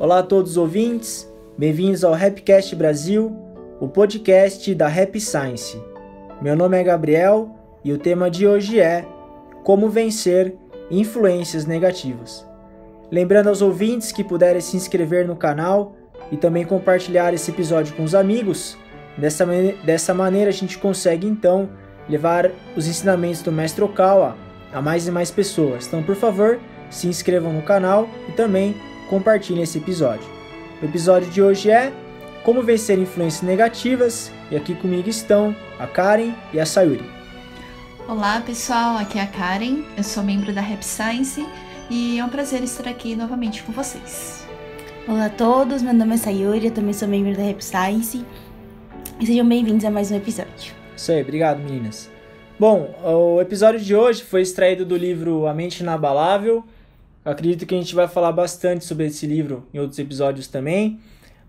Olá a todos os ouvintes, bem-vindos ao Rapcast Brasil, o podcast da Rap Science. Meu nome é Gabriel e o tema de hoje é Como vencer influências negativas. Lembrando aos ouvintes que puderem se inscrever no canal e também compartilhar esse episódio com os amigos. Dessa, dessa maneira a gente consegue então levar os ensinamentos do Mestre Okawa a mais e mais pessoas. Então, por favor, se inscrevam no canal e também compartilhem esse episódio. O episódio de hoje é Como vencer influências negativas e aqui comigo estão a Karen e a Sayuri. Olá pessoal, aqui é a Karen, eu sou membro da Rap Science e é um prazer estar aqui novamente com vocês. Olá a todos, meu nome é Sayuri, eu também sou membro da Rap Science e sejam bem-vindos a mais um episódio. Isso aí, obrigado meninas. Bom, o episódio de hoje foi extraído do livro A Mente Inabalável, acredito que a gente vai falar bastante sobre esse livro em outros episódios também.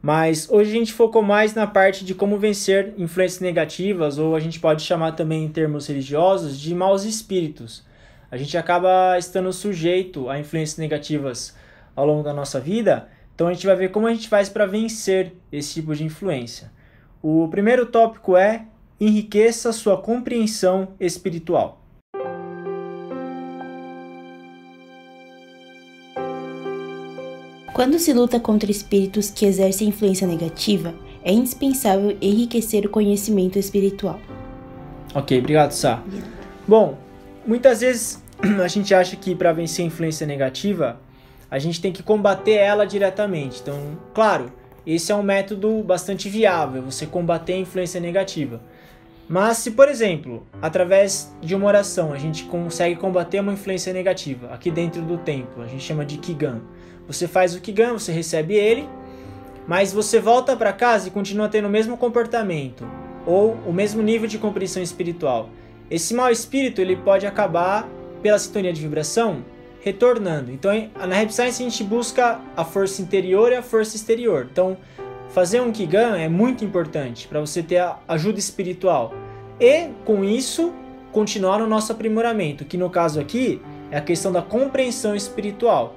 Mas hoje a gente focou mais na parte de como vencer influências negativas, ou a gente pode chamar também em termos religiosos de maus espíritos. A gente acaba estando sujeito a influências negativas ao longo da nossa vida, então a gente vai ver como a gente faz para vencer esse tipo de influência. O primeiro tópico é enriqueça sua compreensão espiritual. Quando se luta contra espíritos que exercem influência negativa, é indispensável enriquecer o conhecimento espiritual. Ok, obrigado, Sá. Bom, muitas vezes a gente acha que para vencer a influência negativa, a gente tem que combater ela diretamente. Então, claro, esse é um método bastante viável, você combater a influência negativa. Mas se, por exemplo, através de uma oração a gente consegue combater uma influência negativa aqui dentro do templo, a gente chama de Kigan você faz o que ganha, você recebe ele, mas você volta para casa e continua tendo o mesmo comportamento ou o mesmo nível de compreensão espiritual. Esse mau espírito ele pode acabar pela sintonia de vibração retornando. Então, na Rap Science a gente busca a força interior e a força exterior. Então, fazer um Kigan é muito importante para você ter ajuda espiritual. E com isso, continuar no nosso aprimoramento, que no caso aqui é a questão da compreensão espiritual.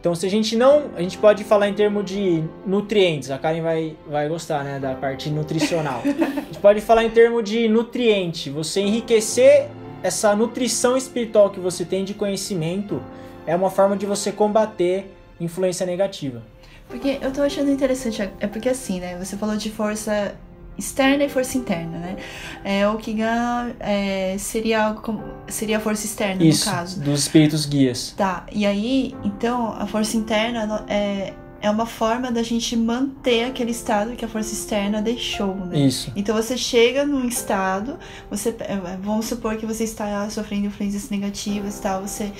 Então, se a gente não. A gente pode falar em termos de nutrientes. A Karen vai, vai gostar, né? Da parte nutricional. a gente pode falar em termos de nutriente. Você enriquecer essa nutrição espiritual que você tem de conhecimento é uma forma de você combater influência negativa. Porque eu tô achando interessante, é porque assim, né? Você falou de força externa e força interna, né? É, o Kigan é, seria algo como, seria a força externa Isso, no caso. dos espíritos guias. Tá. E aí, então, a força interna é é uma forma da gente manter aquele estado que a força externa deixou, né? Isso. Então você chega num estado, você é, vamos supor que você está sofrendo influências negativas, tal, você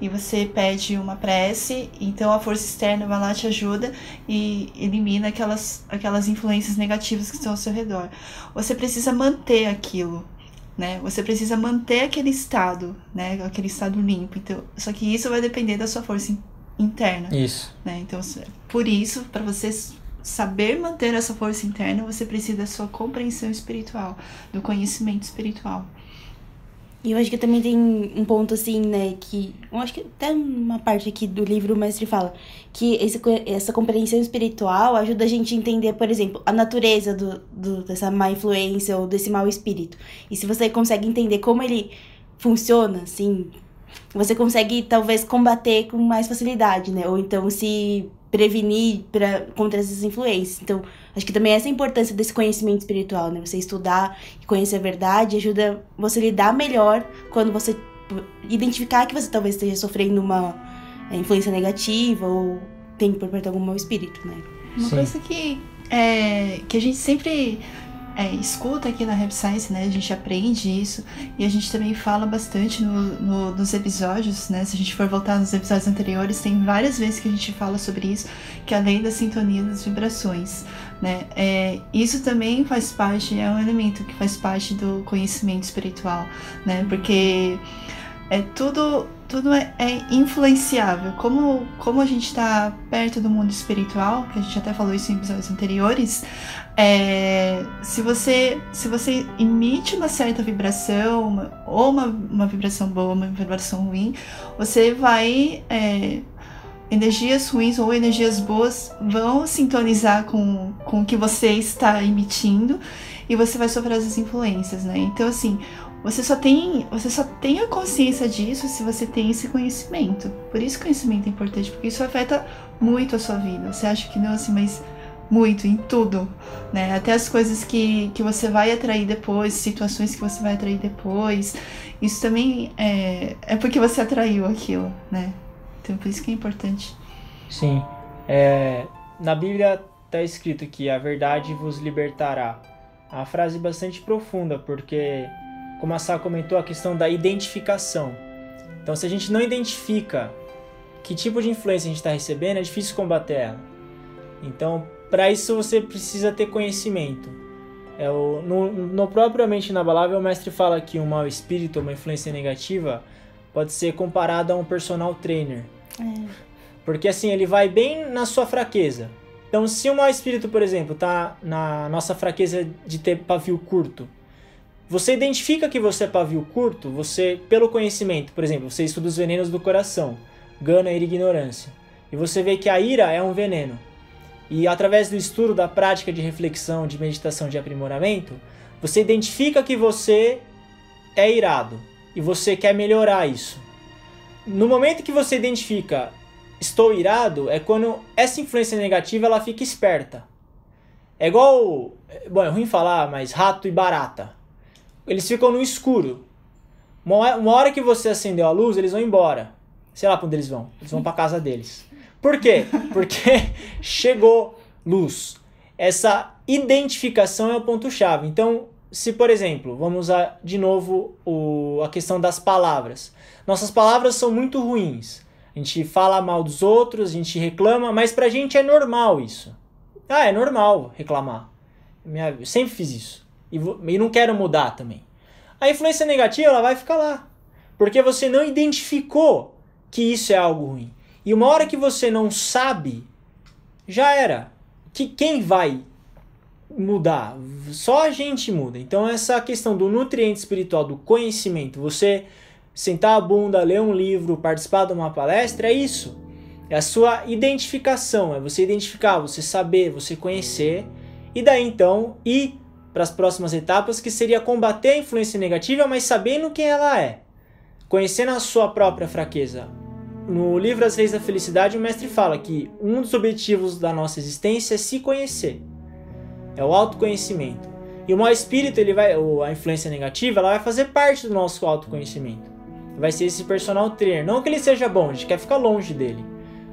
e você pede uma prece, então a força externa vai lá te ajuda e elimina aquelas aquelas influências negativas que estão ao seu redor. Você precisa manter aquilo, né? Você precisa manter aquele estado, né? Aquele estado limpo. Então, só que isso vai depender da sua força interna. Isso. Né? Então, por isso, para você saber manter essa força interna, você precisa da sua compreensão espiritual, do conhecimento espiritual. E eu acho que também tem um ponto assim, né, que eu acho que até uma parte aqui do livro o mestre fala que esse, essa compreensão espiritual ajuda a gente a entender, por exemplo, a natureza do, do, dessa má influência ou desse mau espírito. E se você consegue entender como ele funciona, assim, você consegue talvez combater com mais facilidade, né? Ou então se prevenir pra, contra essas influências. Então, acho que também essa é a importância desse conhecimento espiritual, né? Você estudar e conhecer a verdade ajuda você a lidar melhor quando você identificar que você talvez esteja sofrendo uma é, influência negativa ou tem por perto algum mau espírito, né? Uma Sim. coisa que, é, que a gente sempre é, escuta aqui na Rap Science, né? A gente aprende isso e a gente também fala bastante no, no, nos episódios, né? Se a gente for voltar nos episódios anteriores, tem várias vezes que a gente fala sobre isso, que é a lei da sintonia das vibrações, né? É, isso também faz parte, é um elemento que faz parte do conhecimento espiritual, né? Porque é tudo tudo é, é, influenciável. Como, como a gente está perto do mundo espiritual, que a gente até falou isso em episódios anteriores, é, se você se você emite uma certa vibração, uma, ou uma, uma vibração boa, uma vibração ruim, você vai é, energias ruins ou energias boas vão sintonizar com, com o que você está emitindo e você vai sofrer essas influências, né? Então, assim, você só tem, você só tem a consciência disso se você tem esse conhecimento. Por isso conhecimento é importante, porque isso afeta muito a sua vida. Você acha que não, assim, mas muito em tudo, né? Até as coisas que, que você vai atrair depois, situações que você vai atrair depois. Isso também é, é porque você atraiu aquilo, né? Então por isso que é importante. Sim. É, na Bíblia está escrito que a verdade vos libertará. É uma frase bastante profunda, porque, como a Sá comentou, a questão da identificação. Então, se a gente não identifica que tipo de influência a gente está recebendo, é difícil combater ela. Então, para isso você precisa ter conhecimento. É o, no, no propriamente inabalável, o mestre fala que um mau espírito, uma influência negativa, pode ser comparado a um personal trainer. É. Porque assim, ele vai bem na sua fraqueza. Então, se o mau espírito, por exemplo, tá na nossa fraqueza de ter pavio curto, você identifica que você é pavio curto, você, pelo conhecimento, por exemplo, você estuda os venenos do coração, gana, ira e ignorância. E você vê que a ira é um veneno. E através do estudo, da prática de reflexão, de meditação, de aprimoramento, você identifica que você é irado e você quer melhorar isso. No momento que você identifica estou irado, é quando essa influência negativa ela fica esperta. É igual, bom, é ruim falar, mas rato e barata. Eles ficam no escuro. Uma hora que você acendeu a luz, eles vão embora. Sei lá pra onde eles vão. Eles vão pra casa deles. Por quê? Porque chegou luz. Essa identificação é o ponto-chave. Então, se por exemplo, vamos usar de novo o, a questão das palavras. Nossas palavras são muito ruins. A gente fala mal dos outros, a gente reclama, mas pra gente é normal isso. Ah, é normal reclamar. Eu sempre fiz isso. E, e não quero mudar também. A influência negativa ela vai ficar lá. Porque você não identificou que isso é algo ruim. E uma hora que você não sabe, já era. Que quem vai mudar? Só a gente muda. Então essa questão do nutriente espiritual, do conhecimento, você sentar a bunda, ler um livro, participar de uma palestra, é isso. É a sua identificação, é você identificar, você saber, você conhecer e daí então ir para as próximas etapas que seria combater a influência negativa, mas sabendo quem ela é, conhecendo a sua própria fraqueza, no livro As Leis da Felicidade, o mestre fala que um dos objetivos da nossa existência é se conhecer. É o autoconhecimento. E o mau espírito, ele vai, ou a influência negativa, ela vai fazer parte do nosso autoconhecimento. Vai ser esse personal trainer. Não que ele seja bom, a gente quer ficar longe dele.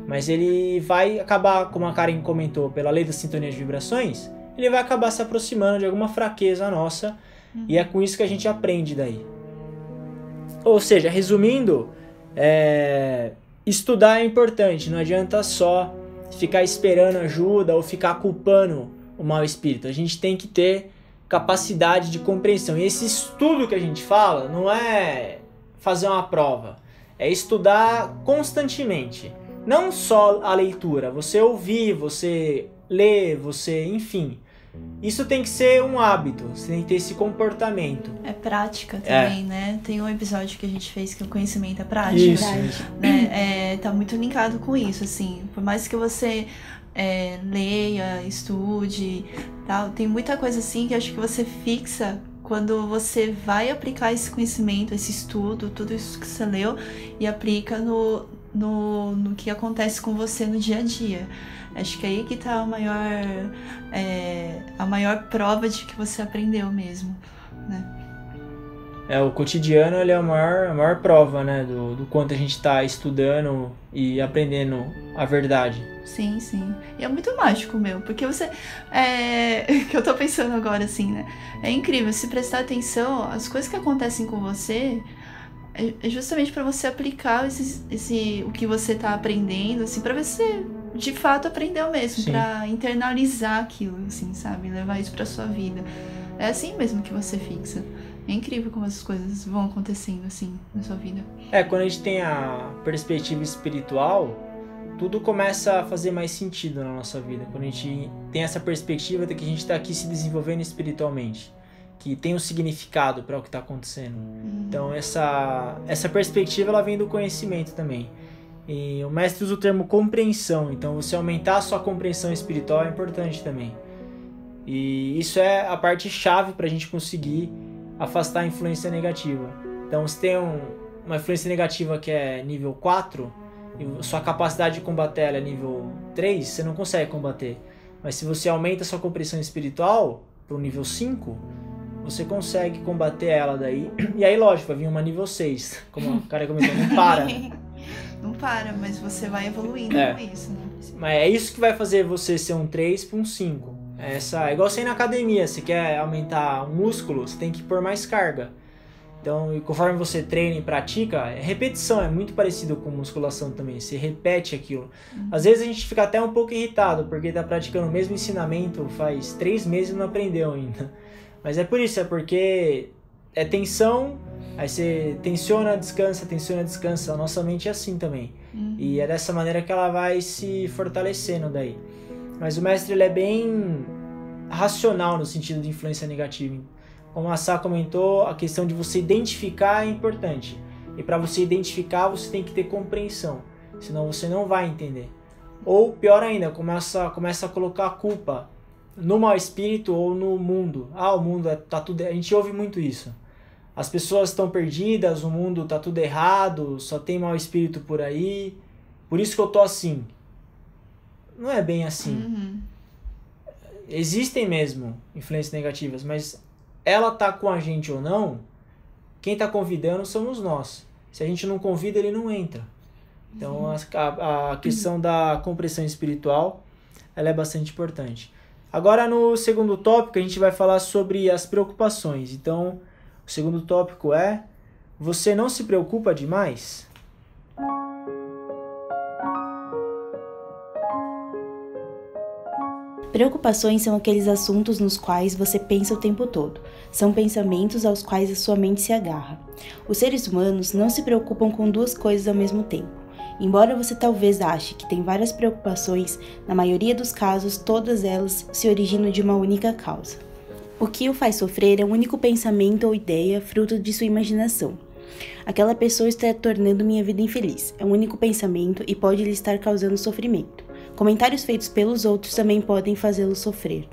Mas ele vai acabar, como a Karen comentou, pela lei da sintonia de vibrações, ele vai acabar se aproximando de alguma fraqueza nossa. Uhum. E é com isso que a gente aprende daí. Ou seja, resumindo, é, estudar é importante, não adianta só ficar esperando ajuda ou ficar culpando o mau espírito. A gente tem que ter capacidade de compreensão. E esse estudo que a gente fala não é fazer uma prova, é estudar constantemente. Não só a leitura, você ouvir, você ler, você, enfim, isso tem que ser um hábito, você tem que ter esse comportamento. É prática também, é. né? Tem um episódio que a gente fez que o conhecimento é prática. Isso. Né? É, tá muito linkado com isso, assim. Por mais que você é, leia, estude, tal, tem muita coisa assim que acho que você fixa quando você vai aplicar esse conhecimento, esse estudo, tudo isso que você leu e aplica no, no, no que acontece com você no dia a dia. Acho que é aí que está a maior, é, a maior prova de que você aprendeu mesmo, né? É, o cotidiano ele é a maior, a maior prova, né? Do, do quanto a gente está estudando e aprendendo a verdade. Sim, sim. E é muito mágico, meu, porque você. É, que eu tô pensando agora, assim, né? É incrível, se prestar atenção, as coisas que acontecem com você é, é justamente para você aplicar esse, esse, o que você tá aprendendo, assim, pra ver se você de fato aprendeu mesmo, para internalizar aquilo, assim, sabe? Levar isso pra sua vida. É assim mesmo que você fixa. É incrível como essas coisas vão acontecendo assim na sua vida. É, quando a gente tem a perspectiva espiritual, tudo começa a fazer mais sentido na nossa vida. Quando a gente tem essa perspectiva de que a gente está aqui se desenvolvendo espiritualmente, que tem um significado para o que está acontecendo. Uhum. Então essa essa perspectiva ela vem do conhecimento também. E o mestre usa o termo compreensão, então você aumentar a sua compreensão espiritual é importante também. E isso é a parte chave para a gente conseguir afastar a influência negativa. Então, se tem um, uma influência negativa que é nível 4, e sua capacidade de combater ela é nível 3, você não consegue combater. Mas se você aumenta a sua compreensão espiritual para o nível 5, você consegue combater ela daí. E aí, lógico, vai vir uma nível 6. Como o cara comentou, não para. Não para, mas você vai evoluindo É. com isso, né? Mas é isso que vai fazer você ser um 3 para um 5. Essa, é igual você ir na academia, você quer aumentar o músculo, você tem que pôr mais carga. Então, e conforme você treina e pratica, é repetição é muito parecido com musculação também. Você repete aquilo. Às vezes a gente fica até um pouco irritado, porque tá praticando o mesmo ensinamento faz três meses e não aprendeu ainda. Mas é por isso, é porque é tensão, aí você tensiona, descansa, tensiona, descansa. A nossa mente é assim também. Uhum. E é dessa maneira que ela vai se fortalecendo daí. Mas o mestre ele é bem racional no sentido de influência negativa. Como a Sá comentou, a questão de você identificar é importante. E para você identificar, você tem que ter compreensão. Senão você não vai entender. Ou pior ainda, começa, começa a colocar a culpa no mau espírito ou no mundo. Ah, o mundo é, tá tudo. A gente ouve muito isso. As pessoas estão perdidas, o mundo tá tudo errado, só tem mau espírito por aí. Por isso que eu tô assim. Não é bem assim. Uhum. Existem mesmo influências negativas, mas ela tá com a gente ou não, quem tá convidando somos nós. Se a gente não convida, ele não entra. Então a, a, a questão da compreensão espiritual ela é bastante importante. Agora no segundo tópico a gente vai falar sobre as preocupações. Então o segundo tópico é você não se preocupa demais? Preocupações são aqueles assuntos nos quais você pensa o tempo todo. São pensamentos aos quais a sua mente se agarra. Os seres humanos não se preocupam com duas coisas ao mesmo tempo. Embora você talvez ache que tem várias preocupações, na maioria dos casos todas elas se originam de uma única causa. O que o faz sofrer é um único pensamento ou ideia fruto de sua imaginação. Aquela pessoa está tornando minha vida infeliz. É um único pensamento e pode lhe estar causando sofrimento. Comentários feitos pelos outros também podem fazê-lo sofrer.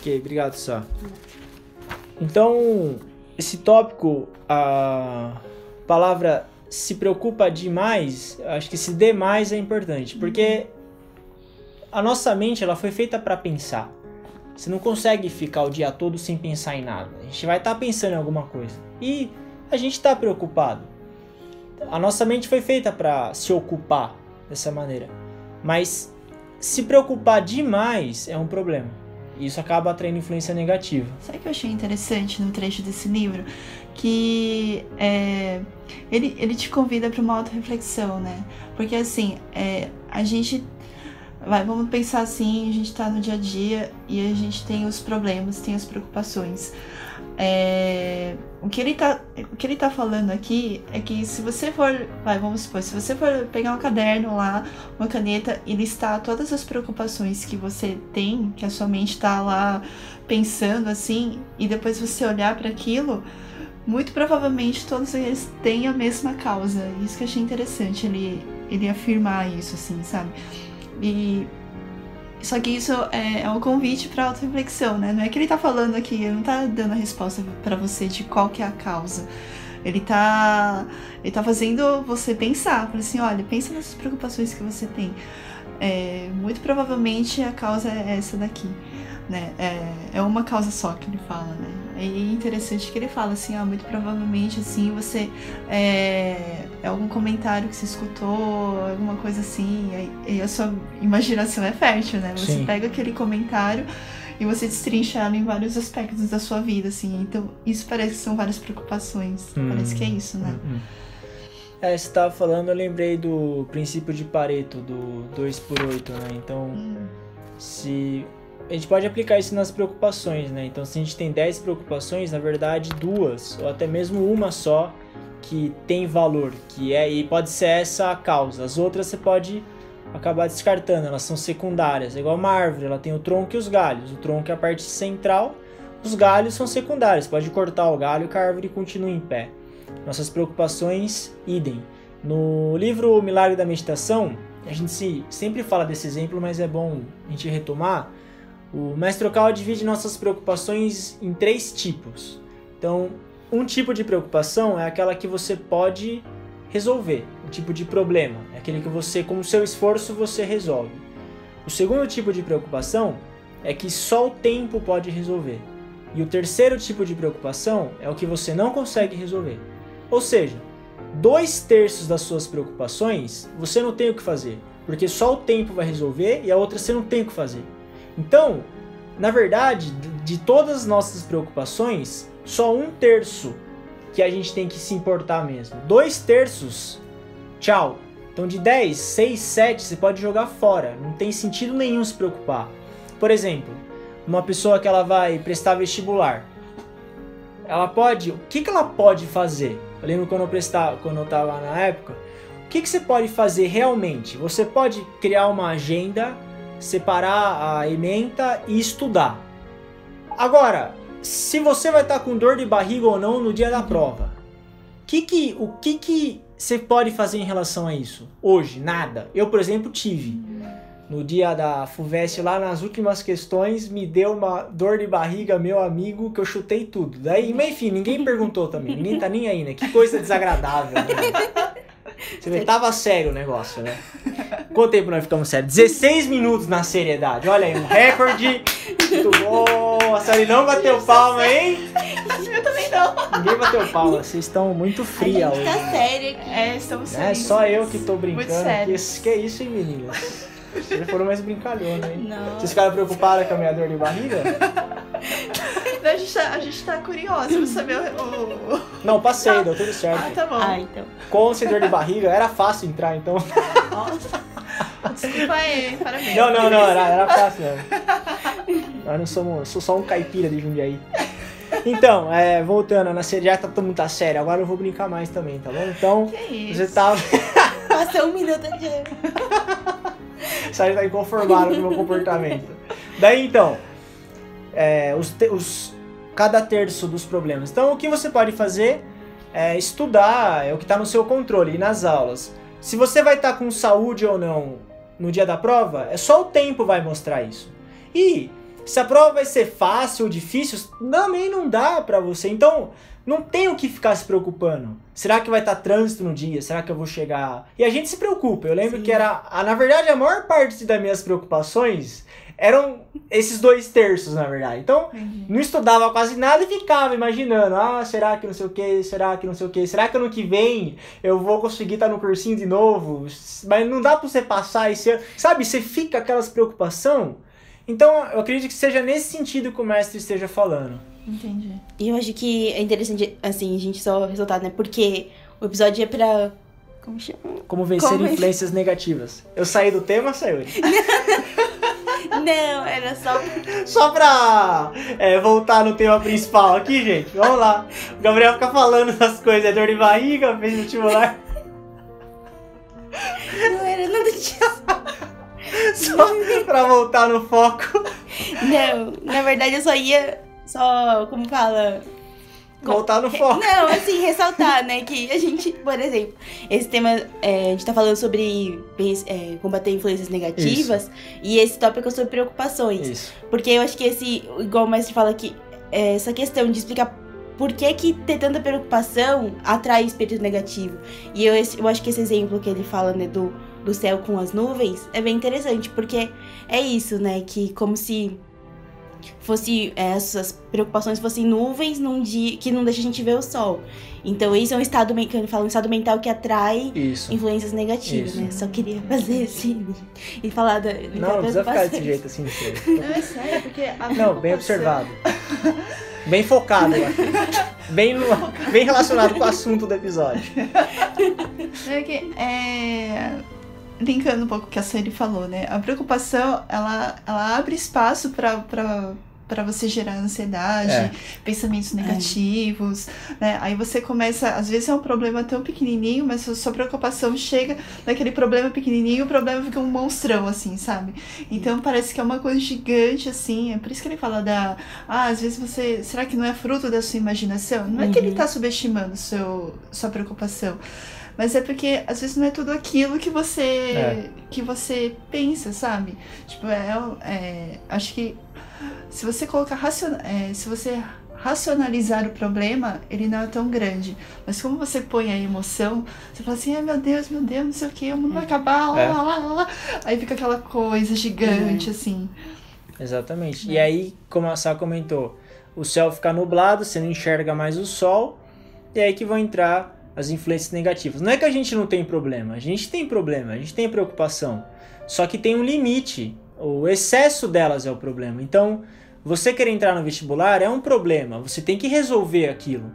Ok, obrigado, Sá. Então, esse tópico, a palavra se preocupa demais, acho que se demais é importante, porque a nossa mente ela foi feita para pensar. Você não consegue ficar o dia todo sem pensar em nada. A gente vai estar pensando em alguma coisa. E a gente está preocupado. A nossa mente foi feita para se ocupar dessa maneira. Mas se preocupar demais é um problema. E isso acaba atraindo influência negativa. Sabe o que eu achei interessante no trecho desse livro? Que é, ele, ele te convida para uma auto-reflexão, né? Porque assim, é, a gente. Vai, vamos pensar assim, a gente tá no dia a dia e a gente tem os problemas, tem as preocupações. É, o, que ele tá, o que ele tá falando aqui é que se você for, vai, vamos supor, se você for pegar um caderno lá, uma caneta e listar todas as preocupações que você tem, que a sua mente tá lá pensando assim, e depois você olhar para aquilo, muito provavelmente todos eles têm a mesma causa. Isso que eu achei interessante, ele, ele afirmar isso, assim, sabe? E só que isso é, é um convite para auto-reflexão, né? Não é que ele tá falando aqui, ele não tá dando a resposta para você de qual que é a causa. Ele tá, ele tá fazendo você pensar, fala assim, olha, pensa nessas preocupações que você tem. É, muito provavelmente a causa é essa daqui, né? É, é uma causa só que ele fala, né? É interessante que ele fala assim, ah, muito provavelmente assim você é, é algum comentário que você escutou, alguma coisa assim, e, e a sua imaginação é fértil, né? Você Sim. pega aquele comentário e você destrincha ela em vários aspectos da sua vida, assim. Então, isso parece que são várias preocupações. Hum. Parece que é isso, né? Hum, hum. É, você tava falando, eu lembrei do princípio de Pareto, do 2 por 8, né? Então, Hum. se a gente pode aplicar isso nas preocupações, né? Então, se a gente tem 10 preocupações, na verdade, duas ou até mesmo uma só que tem valor, que é e pode ser essa a causa. As outras você pode acabar descartando, elas são secundárias. É igual uma árvore, ela tem o tronco e os galhos. O tronco é a parte central, os galhos são secundários. Pode cortar o galho que a árvore continua em pé. Nossas preocupações, idem. No livro Milagre da Meditação, a gente se, sempre fala desse exemplo, mas é bom a gente retomar. O mestre Okawa divide nossas preocupações em três tipos. Então, um tipo de preocupação é aquela que você pode resolver, um tipo de problema, é aquele que você, com o seu esforço, você resolve. O segundo tipo de preocupação é que só o tempo pode resolver. E o terceiro tipo de preocupação é o que você não consegue resolver. Ou seja, dois terços das suas preocupações você não tem o que fazer, porque só o tempo vai resolver e a outra você não tem o que fazer. Então, na verdade, de todas as nossas preocupações, só um terço que a gente tem que se importar mesmo. Dois terços, tchau. Então de 10, 6, 7 você pode jogar fora. Não tem sentido nenhum se preocupar. Por exemplo, uma pessoa que ela vai prestar vestibular. Ela pode. O que, que ela pode fazer? Eu lembro quando eu prestava, quando eu estava na época. O que, que você pode fazer realmente? Você pode criar uma agenda, separar a ementa e estudar. Agora, se você vai estar com dor de barriga ou não no dia da prova. Que que, o que que você pode fazer em relação a isso? Hoje, nada. Eu, por exemplo, tive. No dia da FUVEST, lá nas últimas questões, me deu uma dor de barriga, meu amigo, que eu chutei tudo. Daí, mas enfim, ninguém perguntou também. Ninguém tá nem aí, né? Que coisa desagradável. Né? Você vê, tava sério o negócio, né? Quanto tempo nós ficamos sérios? 16 minutos na seriedade. Olha aí, um recorde. Muito bom. A série não bateu palma, hein? Eu também não. Ninguém bateu palma. Vocês estão muito fria a gente hoje. tá séria aqui. É, estamos É sérios. só eu que tô Muito brincando. Que, sérios. que isso, hein, meninas? Vocês foram mais brincalhona, hein? Não. Vocês ficaram preocupadas com a minha dor de barriga? Não, a, gente tá, a gente tá curiosa pra saber o. Não, passei, deu tudo Ah, certo. tá bom. Ah, então. Com sem dor de barriga, era fácil entrar, então. Nossa. Desculpa aí, parabéns. Não, não, não, era, era fácil mesmo. Nós não somos, eu sou só um caipira de Jundiaí. Então, é, voltando, na série já tá todo mundo tá sério, agora eu vou brincar mais também, tá bom? Então, Que isso? você tá. Passou um minuto de. Sérgio tá inconformado com o meu comportamento. Daí então, é, os, os- cada terço dos problemas. Então, o que você pode fazer é estudar, é o que está no seu controle, e nas aulas. Se você vai estar com saúde ou não no dia da prova, é só o tempo vai mostrar isso. E se a prova vai ser fácil ou difícil, também não dá pra você. Então, não tem o que ficar se preocupando. Será que vai estar trânsito no dia? Será que eu vou chegar? E a gente se preocupa. Eu lembro Sim. que era, a- na verdade, a maior parte das minhas preocupações eram esses dois terços, na verdade. Então, Entendi. não estudava quase nada e ficava imaginando, ah, será que não sei o que, será que não sei o que, será que ano que vem eu vou conseguir estar no cursinho de novo? Mas não dá pra você passar esse ano, sabe? Você fica aquelas preocupação. Então, eu acredito que seja nesse sentido que o mestre esteja falando. Entendi. E eu acho que é interessante, assim, a gente só ressaltar, né? Porque o episódio é pra. Como chama? Como vencer Como- influências negativas. Eu saí do tema, Sayuri? Não, era só. Só pra é, voltar no tema principal aqui, gente. Vamos lá. O Gabriel fica falando das coisas, é dor de barriga, fez vestibular. Não era nada disso. Só pra voltar no foco. Não, na verdade eu só ia. Só. Como fala? Voltar no foco. Não, assim, ressaltar, né, que a gente, por exemplo, esse tema, é, a gente tá falando sobre é, combater influências negativas, e esse tópico é sobre preocupações. Isso. Porque eu acho que esse, igual o mestre fala aqui, é, essa questão de explicar por que, que ter tanta preocupação atrai espírito negativo. E eu, eu acho que esse exemplo que ele fala, né, do, do céu com as nuvens, é bem interessante, porque é isso, né, que como se fosse é, essas preocupações fossem nuvens num dia que não deixa a gente ver o sol. Então esse é um estado mental, ele fala um estado mental que atrai Isso. influências negativas, Isso. né? Só queria fazer esse e falar da Não, não precisa ficar desse jeito assim. Não, é sério, porque a Não, bem observado. Bem focado. eu acho. Bem, no- bem relacionado com o assunto do episódio. É que, é, linkando um pouco o que a Sari falou, né? A preocupação, ela, ela abre espaço para para você gerar ansiedade, É. pensamentos negativos, né? Aí você começa, às vezes é um problema tão pequenininho, mas a sua preocupação chega naquele problema pequenininho, e o problema fica um monstrão assim, sabe? Então parece que é uma coisa gigante assim, é por isso que ele fala da, ah, às vezes você, será que não é fruto da sua imaginação? Não é que ele Uhum. tá subestimando seu sua preocupação, Mas é porque às vezes não é tudo aquilo que você É. que você pensa, sabe? Tipo, é, é- acho que se você colocar raciona, é, se você racionalizar o problema, ele não é tão grande. Mas como você põe a emoção, você fala assim, ai meu Deus, meu Deus, não sei o que, o mundo vai acabar, lá, É. lá, lá, lá. Aí fica aquela coisa gigante, assim. Exatamente. E aí, como a Sá comentou, o céu fica nublado, você não enxerga mais o sol, e aí que vão entrar as influências negativas. Não é que a gente não tem problema, a gente tem problema, a gente tem preocupação. Só que tem um limite. O excesso delas é o problema. Então, você querer entrar no vestibular é um problema, você tem que resolver aquilo.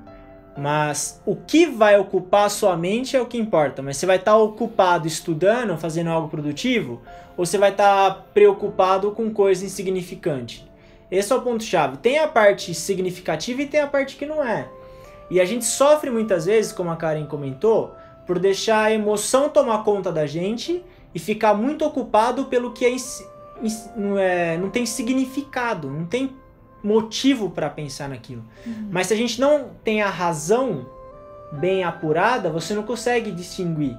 Mas o que vai ocupar a sua mente é o que importa. Mas você vai estar ocupado estudando, fazendo algo produtivo, ou você vai estar preocupado com coisa insignificante? Esse é o ponto-chave. Tem a parte significativa e tem a parte que não é. E a gente sofre muitas vezes, como a Karen comentou, por deixar a emoção tomar conta da gente e ficar muito ocupado pelo que é, não, é não tem significado, não tem motivo para pensar naquilo. Mas se a gente não tem a razão bem apurada, você não consegue distinguir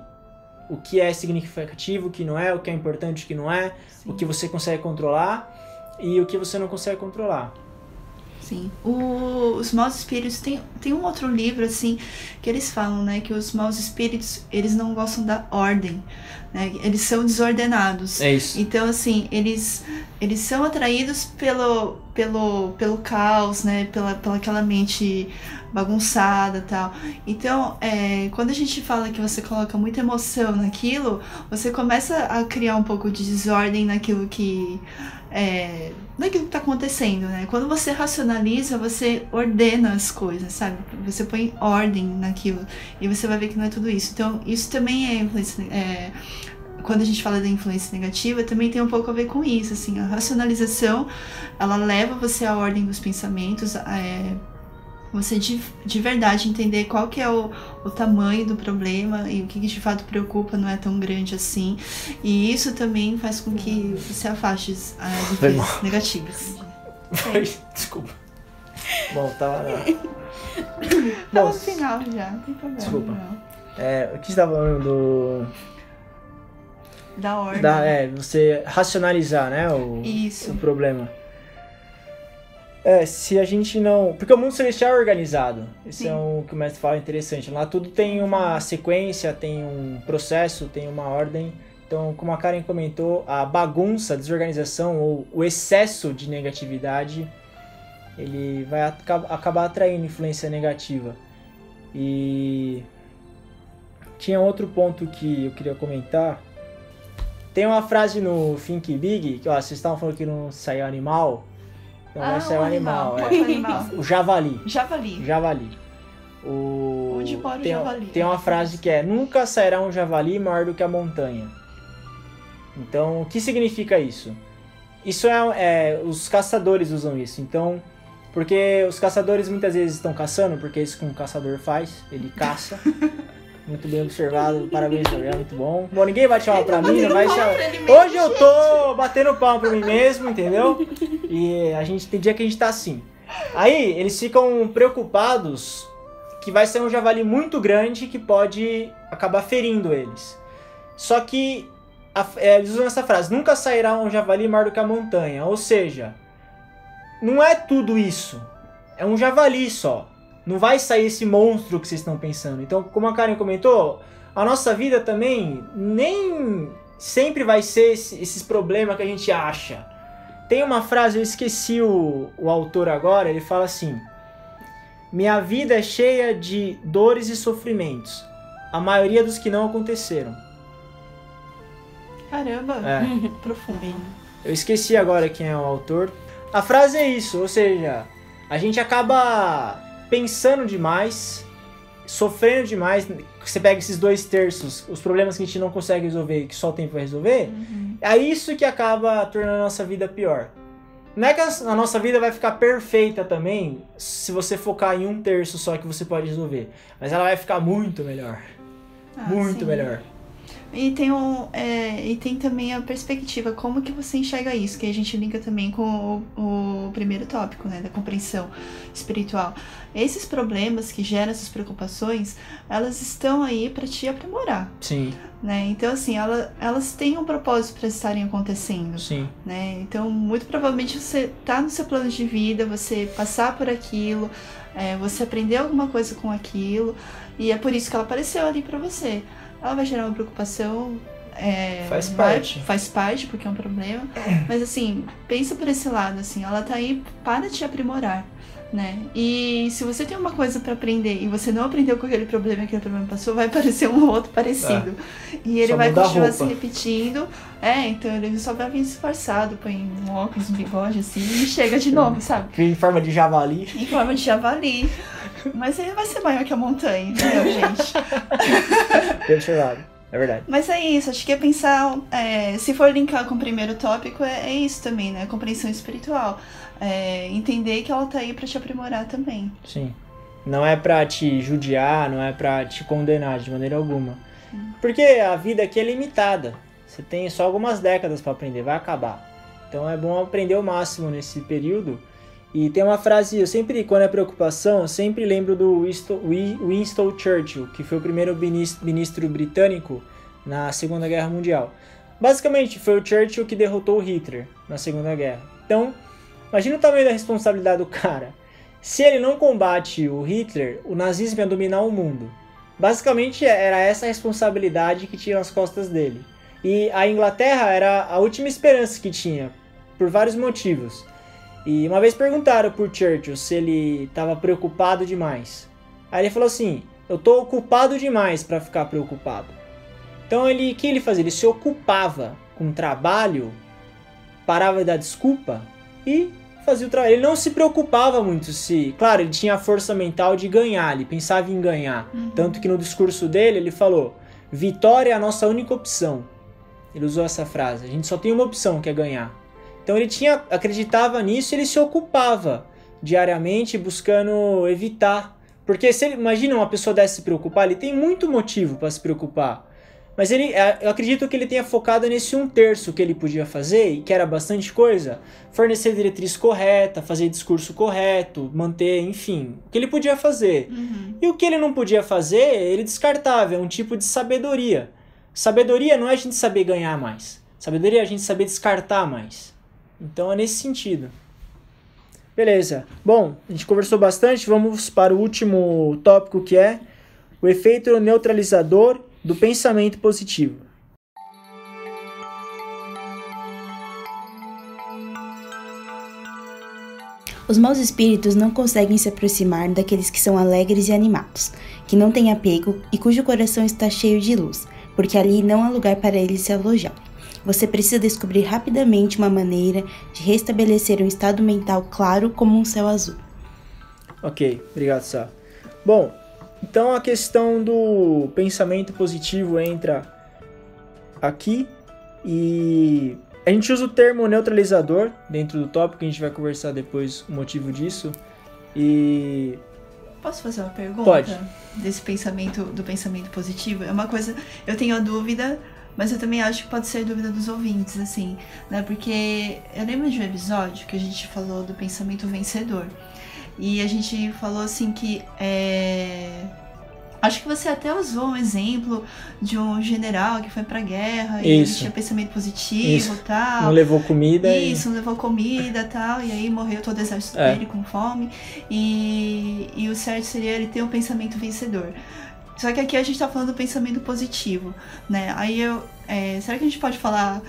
o que é significativo, o que não é, o que é importante, o que não é, o que você consegue controlar e o que você não consegue controlar. Sim. O- os maus espíritos tem, tem um outro livro assim que eles falam, né, que os maus espíritos eles não gostam da ordem, né? Eles são desordenados. É isso. Então assim eles eles são atraídos pelo pelo pelo caos, né? Pela pela aquela mente bagunçada tal. Então, é, quando a gente fala que você coloca muita emoção naquilo, você começa a criar um pouco de desordem naquilo que é, naquilo que tá acontecendo, né? Quando você racionaliza, você ordena as coisas, sabe? Você põe ordem naquilo e você vai ver que não é tudo isso. Então, isso também é influência. é, quando a gente fala da influência negativa, também tem um pouco a ver com isso, assim, a racionalização, ela leva você à ordem dos pensamentos, é, você de, de verdade entender qual que é o, o tamanho do problema e o que, que de fato preocupa não é tão grande assim. E isso também faz com que você afaste as influências negativas. Desculpa. Bom, tava. Tá Bom, no final já, não tem problema. Desculpa. não. é, o que você estava falando do. Da ordem. Da, é, você racionalizar, né? O, Isso. o problema. É, se a gente não. Porque o mundo celestial é organizado. Isso é um que o mestre fala interessante. Lá tudo tem uma sequência, tem um processo, tem uma ordem. Então, como a Karen comentou, a bagunça, a desorganização ou o excesso de negatividade, ele vai aca- acabar atraindo influência negativa. E tinha outro ponto que eu queria comentar. Tem uma frase no Think Big, que ó, vocês estavam falando que não saiu animal. Então vai sair um um animal. Pode é. animal. O javali. Javali. Javali. O... Onde mora o tem, javali? Tem uma frase que é: Nunca sairá um javali maior do que a montanha. Então, o que significa isso? Isso é, é. Os caçadores usam isso. Então. Porque os caçadores muitas vezes estão caçando, porque é isso que um caçador faz. Ele caça. muito bem observado. Parabéns, Gabriel. Muito bom. Bom, ninguém vai chamar pra mim, não vai chamar. Hoje eu tô batendo palma pra mim mesmo, entendeu? E a gente tem dia que a gente tá assim. Aí eles ficam preocupados que vai ser um javali muito grande que pode acabar ferindo eles. Só que a- é, eles usam essa frase: nunca sairá um javali maior do que a montanha. Ou seja, não é tudo isso. É um javali só. Não vai sair esse monstro que vocês estão pensando. Então, como a Karen comentou, a nossa vida também nem sempre vai ser esse- esses problemas que a gente acha. Tem uma frase, eu esqueci o, o autor agora, ele fala assim: Minha vida é cheia de dores e sofrimentos, a maioria dos que não aconteceram. Caramba, É. profundo. Eu esqueci agora quem é o autor. A frase é isso, ou seja, a gente acaba pensando demais, sofrendo demais. Você pega esses dois terços, os problemas que a gente não consegue resolver e que só o tempo vai resolver, é isso que acaba tornando a nossa vida pior. Não é que a a nossa vida vai ficar perfeita também se você focar em um terço só que você pode resolver, mas ela vai ficar muito melhor. Ah, muito sim. melhor. E tem, um, é, e tem também a perspectiva, como que você enxerga isso, que a gente linka também com o, o primeiro tópico, né, da compreensão espiritual. Esses problemas que geram essas preocupações, elas estão aí para te aprimorar. Sim. Né? Então, assim, ela, elas têm um propósito para estarem acontecendo. Sim. Né? Então, muito provavelmente você tá no seu plano de vida, você passar por aquilo, é, você aprender alguma coisa com aquilo, e é por isso que ela apareceu ali para você ela vai gerar uma preocupação. É, faz vai, parte. Faz parte, porque é um problema. Mas assim, pensa por esse lado, assim, ela tá aí para te aprimorar. Né? E se você tem uma coisa para aprender e você não aprendeu com aquele problema que aquele problema passou, vai aparecer um outro parecido. É. E ele só vai continuar se repetindo. É, então ele só vai vir disfarçado, põe um óculos, um bigode assim e chega de novo, sabe? Em forma de javali. Em forma de javali. Mas ele vai ser maior que a montanha, entendeu, gente? Perturbado. É verdade. Mas é isso, acho que é pensar. É, se for linkar com o primeiro tópico, é, é isso também, né? Compreensão espiritual. É, entender que ela tá aí para te aprimorar também. Sim. Não é para te judiar, não é para te condenar de maneira alguma. Hum. Porque a vida aqui é limitada. Você tem só algumas décadas para aprender, vai acabar. Então é bom aprender o máximo nesse período e tem uma frase, eu sempre, quando é preocupação, sempre lembro do Winston Churchill, que foi o primeiro ministro britânico na Segunda Guerra Mundial. Basicamente, foi o Churchill que derrotou Hitler na Segunda Guerra. Então, imagina o tamanho da responsabilidade do cara. Se ele não combate o Hitler, o nazismo ia dominar o mundo. Basicamente, era essa a responsabilidade que tinha nas costas dele. E a Inglaterra era a última esperança que tinha, por vários motivos. E uma vez perguntaram por Churchill se ele estava preocupado demais. Aí ele falou assim: "Eu tô ocupado demais para ficar preocupado". Então ele, o que ele fazia? Ele se ocupava com o trabalho, parava de dar desculpa e fazia o trabalho. Ele não se preocupava muito se, claro, ele tinha a força mental de ganhar, ele pensava em ganhar. Uhum. Tanto que no discurso dele ele falou: "Vitória é a nossa única opção". Ele usou essa frase. A gente só tem uma opção, que é ganhar. Então ele tinha acreditava nisso, e ele se ocupava diariamente buscando evitar, porque se ele, imagina uma pessoa dessa se preocupar, ele tem muito motivo para se preocupar. Mas ele, é, eu acredito que ele tenha focado nesse um terço que ele podia fazer, e que era bastante coisa, fornecer diretriz correta, fazer discurso correto, manter, enfim, o que ele podia fazer. Uhum. E o que ele não podia fazer, ele descartava, é um tipo de sabedoria. Sabedoria não é a gente saber ganhar mais. Sabedoria é a gente saber descartar mais. Então é nesse sentido. Beleza. Bom, a gente conversou bastante, vamos para o último tópico que é o efeito neutralizador do pensamento positivo. Os maus espíritos não conseguem se aproximar daqueles que são alegres e animados, que não têm apego e cujo coração está cheio de luz, porque ali não há lugar para eles se alojar. Você precisa descobrir rapidamente uma maneira de restabelecer um estado mental claro como um céu azul. Ok, obrigado, Sá. Bom, então a questão do pensamento positivo entra aqui e a gente usa o termo neutralizador dentro do tópico, a gente vai conversar depois o motivo disso. E Posso fazer uma pergunta? Pode. Desse pensamento, do pensamento positivo? É uma coisa, eu tenho a dúvida, mas eu também acho que pode ser dúvida dos ouvintes, assim, né? Porque eu lembro de um episódio que a gente falou do pensamento vencedor. E a gente falou assim que é... Acho que você até usou um exemplo de um general que foi pra guerra e Isso. tinha pensamento positivo e tal. Não levou comida. Isso, não levou comida e tal. E aí morreu todo o exército É. dele com fome. E, e o certo seria ele ter um pensamento vencedor. Só que aqui a gente tá falando do pensamento positivo, né? Aí eu. é, será que a gente pode falar,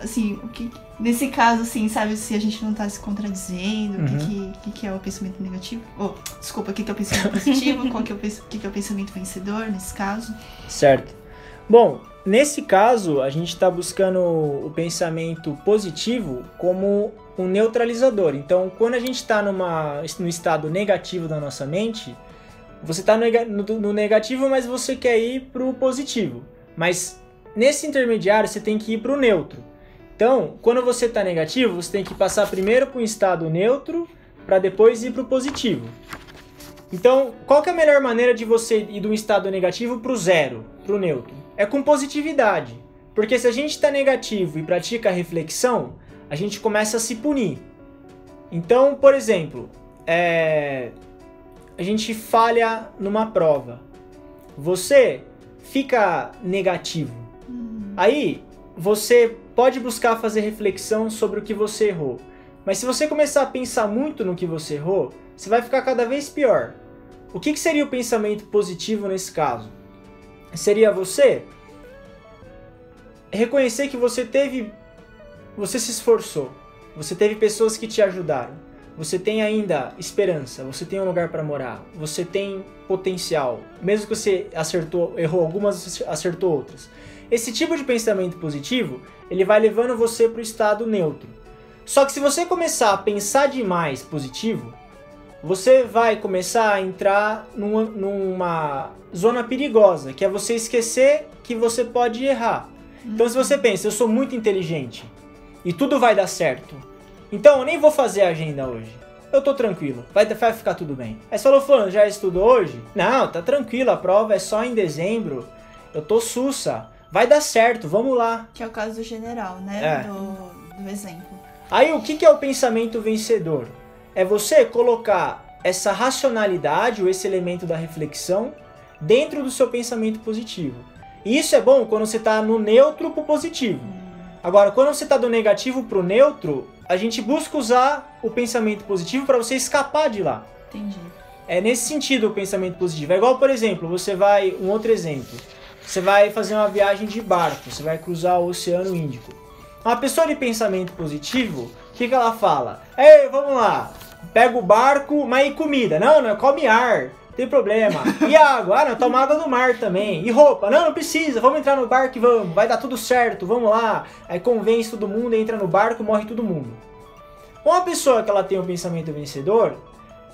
assim, o que. Nesse caso, assim, sabe, se a gente não tá se contradizendo, o que, Uhum. que, que, que é o pensamento negativo? Oh, desculpa, o que, que é o pensamento positivo? qual que é o que, que é o pensamento vencedor nesse caso? Certo. Bom, nesse caso, a gente está buscando o pensamento positivo como um neutralizador. Então, quando a gente está no estado negativo da nossa mente, você está no, nega- no- no negativo, mas você quer ir para o positivo. Mas nesse intermediário, você tem que ir para o neutro. Então, quando você está negativo, você tem que passar primeiro para um estado neutro, para depois ir para o positivo. Então, qual é a melhor maneira de você ir um estado negativo para o zero, para o neutro? é com positividade. Porque se a gente está negativo e pratica a reflexão, a gente começa a se punir. Então, por exemplo, é... a gente falha numa prova. Você fica negativo. Aí você pode buscar fazer reflexão sobre o que você errou. Mas se você começar a pensar muito no que você errou, você vai ficar cada vez pior. O que, que seria o pensamento positivo nesse caso? Seria você reconhecer que você teve. Você se esforçou. Você teve pessoas que te ajudaram. Você tem ainda esperança. Você tem um lugar para morar. Você tem potencial. Mesmo que você acertou, errou algumas, acertou outras. Esse tipo de pensamento positivo, ele vai levando você para o estado neutro. Só que se você começar a pensar demais positivo, você vai começar a entrar numa, numa zona perigosa, que é você esquecer que você pode errar. Então, se você pensa, eu sou muito inteligente e tudo vai dar certo, então eu nem vou fazer a agenda hoje. Eu tô tranquilo, vai, vai ficar tudo bem. Aí você falou, Fulano, já estudou hoje? Não, tá tranquilo, a prova é só em dezembro. Eu tô sussa, vai dar certo, vamos lá. Que é o caso do general, né? É. Do, do exemplo. Aí o que, que é o pensamento vencedor? É você colocar essa racionalidade ou esse elemento da reflexão dentro do seu pensamento positivo. E isso é bom quando você está no neutro pro positivo. Agora, quando você está do negativo pro neutro, a gente busca usar o pensamento positivo para você escapar de lá. Entendi. É nesse sentido o pensamento positivo. É igual, por exemplo, você vai. Um outro exemplo. Você vai fazer uma viagem de barco, você vai cruzar o Oceano Índico. Uma pessoa de pensamento positivo, o que, que ela fala? Ei, vamos lá, pega o barco, mas e comida? Não, não, come ar, tem problema. E água? Ah, não, toma água do mar também. E roupa? Não, não precisa, vamos entrar no barco e vamos, vai dar tudo certo, vamos lá. Aí convence todo mundo, entra no barco, morre todo mundo. Uma pessoa que ela tem um pensamento vencedor,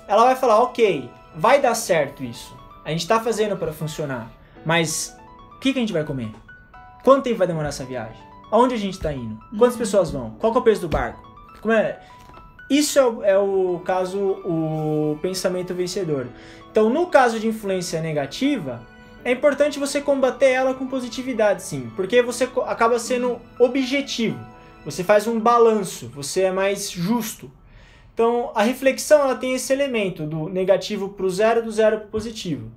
ela vai falar, ok, vai dar certo isso. A gente tá fazendo para funcionar, mas o que, que a gente vai comer? Quanto tempo vai demorar essa viagem? Aonde a gente está indo? Quantas pessoas vão? Qual que é o preço do barco? Como é? Isso é o, é o caso, o pensamento vencedor. Então, no caso de influência negativa, é importante você combater ela com positividade, sim, porque você acaba sendo objetivo. Você faz um balanço, você é mais justo. Então, a reflexão ela tem esse elemento do negativo para o zero, do zero para o positivo.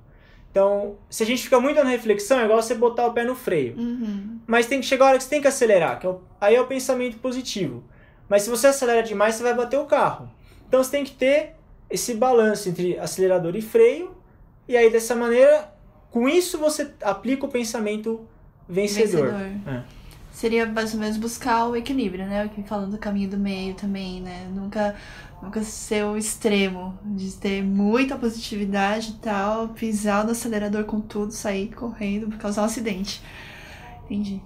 Então, se a gente fica muito na reflexão, é igual você botar o pé no freio. Uhum. Mas tem que chegar a hora que você tem que acelerar, que é o- aí é o pensamento positivo. Mas se você acelera demais, você vai bater o carro. Então você tem que ter esse balanço entre acelerador e freio. E aí dessa maneira, com isso você aplica o pensamento vencedor. Vencedor. É. Seria mais ou menos buscar o equilíbrio, né? Falando do caminho do meio também, né? Nunca, nunca ser o extremo de ter muita positividade e tal, pisar no acelerador com tudo, sair correndo causar um acidente. Entendi.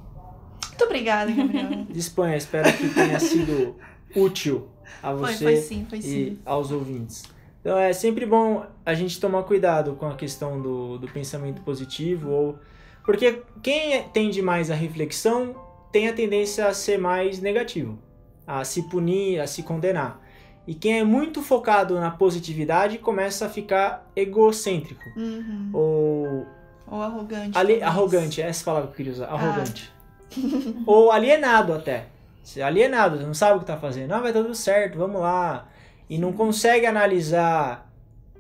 Obrigada, Gabriela. Disponha, espero que tenha sido útil a foi, você foi sim, foi e sim. aos ouvintes. Então é sempre bom a gente tomar cuidado com a questão do, do pensamento positivo, ou porque quem tende mais à reflexão tem a tendência a ser mais negativo, a se punir, a se condenar. E quem é muito focado na positividade começa a ficar egocêntrico, Uhum. ou Ou arrogante. ali, arrogante, essa palavra que eu queria usar, arrogante. Ou alienado até. É alienado, não sabe o que tá fazendo. Ah, vai tudo certo, vamos lá. E não consegue analisar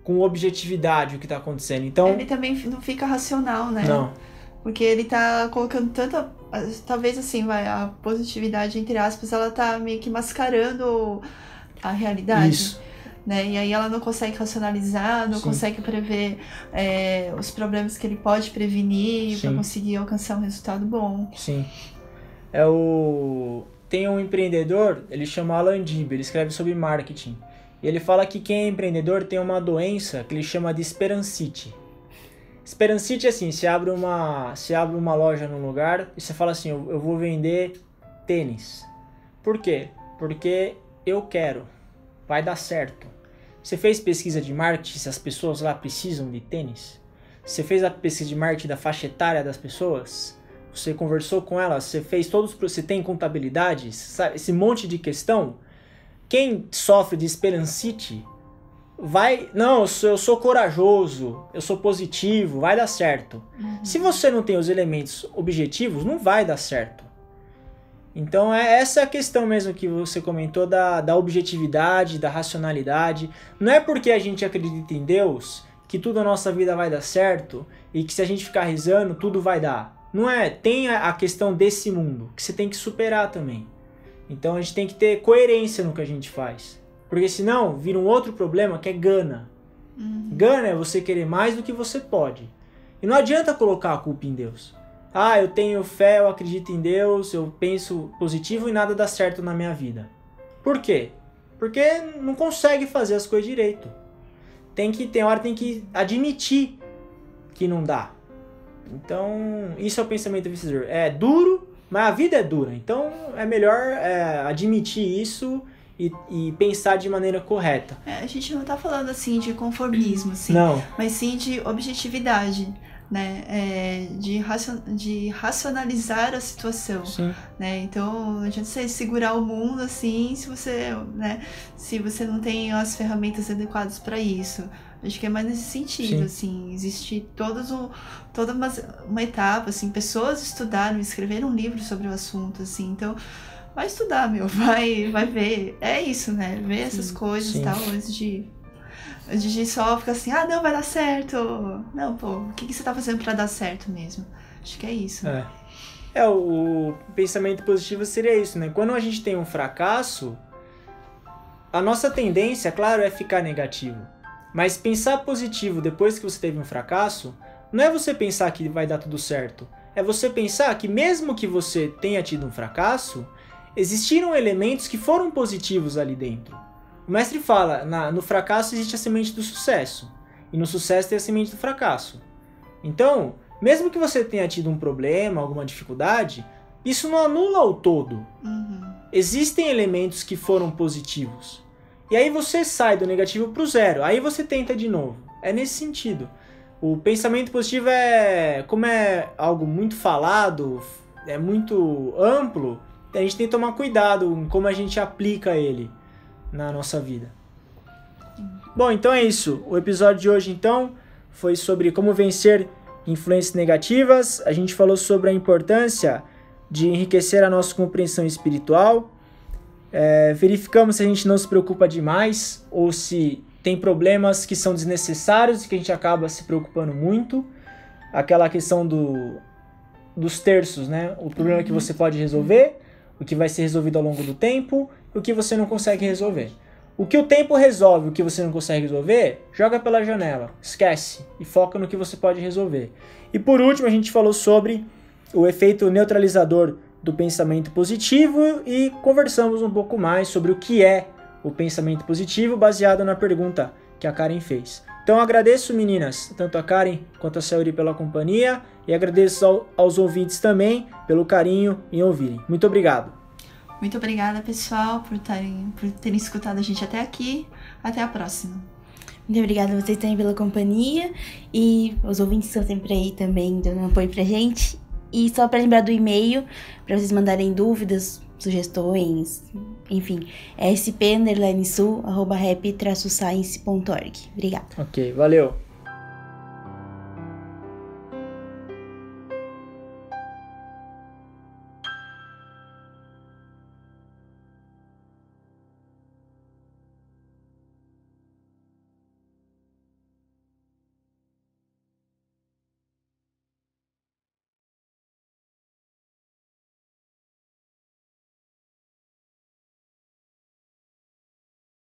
com objetividade o que tá acontecendo. Então, Ele também não fica racional, né? não. Porque ele tá colocando tanta. Talvez assim, vai, a positividade, entre aspas, ela tá meio que mascarando a realidade. Isso. Né? E aí ela não consegue racionalizar, não Sim. consegue prever é, os problemas que ele pode prevenir para conseguir alcançar um resultado bom. Sim. É o. Tem um empreendedor, ele chama Alan Dib, ele escreve sobre marketing. E ele fala que quem é empreendedor tem uma doença que ele chama de esperancite. Esperancite é assim, você abre uma, você abre uma loja num lugar e você fala assim, eu, eu vou vender tênis. Por quê? Porque eu quero. Vai dar certo. Você fez pesquisa de marketing se as pessoas lá precisam de tênis? Você fez a pesquisa de marketing da faixa etária das pessoas? Você conversou com elas? Você fez todos os... Você tem contabilidade? Sabe? Esse monte de questão. Quem sofre de esperancite vai, não, eu sou, eu sou corajoso, eu sou positivo, vai dar certo. Uhum. Se você não tem os elementos objetivos, não vai dar certo. Então é essa a questão mesmo que você comentou da, da objetividade, da racionalidade. Não é porque a gente acredita em Deus que tudo na nossa vida vai dar certo e que se a gente ficar rezando tudo vai dar. Não é, tem a questão desse mundo que você tem que superar também. Então a gente tem que ter coerência no que a gente faz. Porque senão vira um outro problema que é gana. Uhum. Gana é você querer mais do que você pode. E não adianta colocar a culpa em Deus. Ah, eu tenho fé, eu acredito em Deus, eu penso positivo e nada dá certo na minha vida. Por quê? Porque não consegue fazer as coisas direito. Tem que tem hora tem que admitir que não dá. Então, isso é o pensamento vencedor. É duro, mas a vida é dura. Então, é melhor é, admitir isso e, e, pensar de maneira correta. É, a gente não está falando assim de conformismo, assim, não. mas sim de objetividade né, é, de, racion, de racionalizar a situação, Sim. né, então não adianta você segurar o mundo assim se você, né, se você não tem as ferramentas adequadas para isso, acho que é mais nesse sentido, Sim. assim, existe todos um, toda uma, uma etapa, assim, pessoas estudaram, escreveram um livro sobre o assunto, assim, então vai estudar, meu, vai, vai ver, é isso, né, ver essas coisas e tal, antes de a gente só fica assim, ah, não, vai dar certo. Não, pô, o que, que você tá fazendo para dar certo mesmo? Acho que é isso. É. É, o pensamento positivo seria isso, né? Quando a gente tem um fracasso, a nossa tendência, claro, é ficar negativo. Mas pensar positivo depois que você teve um fracasso, não é você pensar que vai dar tudo certo. É você pensar que mesmo que você tenha tido um fracasso, existiram elementos que foram positivos ali dentro. O mestre fala, na, no fracasso existe a semente do sucesso. E no sucesso tem a semente do fracasso. Então, mesmo que você tenha tido um problema, alguma dificuldade, isso não anula o todo. Uhum. Existem elementos que foram positivos. E aí você sai do negativo para o zero. Aí você tenta de novo. É nesse sentido. O pensamento positivo é, como é algo muito falado, é muito amplo, a gente tem que tomar cuidado em como a gente aplica ele na nossa vida. Bom, então é isso. O episódio de hoje, então, foi sobre como vencer influências negativas. A gente falou sobre a importância de enriquecer a nossa compreensão espiritual. É, verificamos se a gente não se preocupa demais ou se tem problemas que são desnecessários e que a gente acaba se preocupando muito. Aquela questão do, dos terços, né? O problema que você pode resolver, o que vai ser resolvido ao longo do tempo o que você não consegue resolver. O que o tempo resolve, o que você não consegue resolver, joga pela janela, esquece e foca no que você pode resolver. E por último, a gente falou sobre o efeito neutralizador do pensamento positivo e conversamos um pouco mais sobre o que é o pensamento positivo, baseado na pergunta que a Karen fez. Então agradeço, meninas, tanto a Karen quanto a Sauri pela companhia e agradeço ao, aos ouvintes também pelo carinho em ouvirem. Muito obrigado. Muito obrigada, pessoal, por, tarem, por terem escutado a gente até aqui. Até a próxima. Muito obrigada a vocês também pela companhia e os ouvintes que estão sempre aí também dando apoio pra gente. E só para lembrar do e-mail, para vocês mandarem dúvidas, sugestões, enfim, é sp-sul, arroba rap-science.org. Obrigada. Ok, valeu.